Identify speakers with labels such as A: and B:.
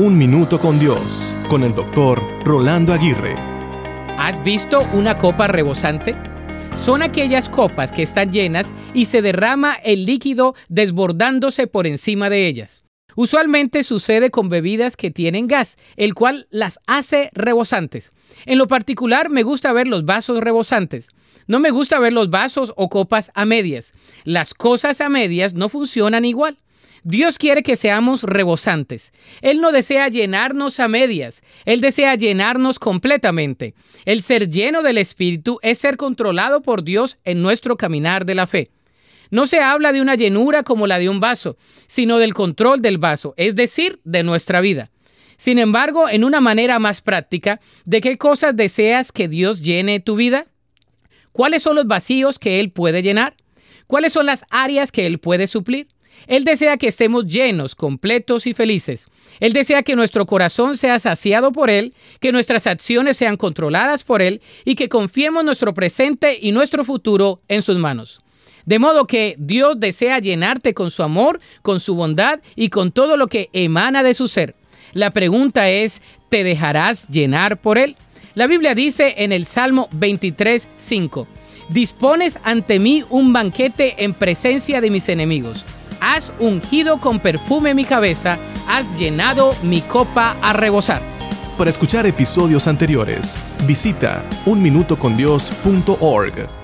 A: Un Minuto con Dios, con el doctor Rolando Aguirre.
B: ¿Has visto una copa rebosante? Son aquellas copas que están llenas y se derrama el líquido desbordándose por encima de ellas. Usualmente sucede con bebidas que tienen gas, el cual las hace rebosantes. En lo particular me gusta ver los vasos rebosantes. No me gusta ver los vasos o copas a medias. Las cosas a medias no funcionan igual. Dios quiere que seamos rebosantes. Él no desea llenarnos a medias, Él desea llenarnos completamente. El ser lleno del Espíritu es ser controlado por Dios en nuestro caminar de la fe. No se habla de una llenura como la de un vaso, sino del control del vaso, es decir, de nuestra vida. Sin embargo, en una manera más práctica, ¿de qué cosas deseas que Dios llene tu vida? ¿Cuáles son los vacíos que Él puede llenar? ¿Cuáles son las áreas que Él puede suplir? Él desea que estemos llenos, completos y felices. Él desea que nuestro corazón sea saciado por Él, que nuestras acciones sean controladas por Él y que confiemos nuestro presente y nuestro futuro en sus manos. De modo que Dios desea llenarte con su amor, con su bondad y con todo lo que emana de su ser. La pregunta es, ¿te dejarás llenar por Él? La Biblia dice en el Salmo 23, 5, Dispones ante mí un banquete en presencia de mis enemigos has ungido con perfume mi cabeza, has llenado mi copa a rebosar.
A: Para escuchar episodios anteriores, visita unminutocondios.org.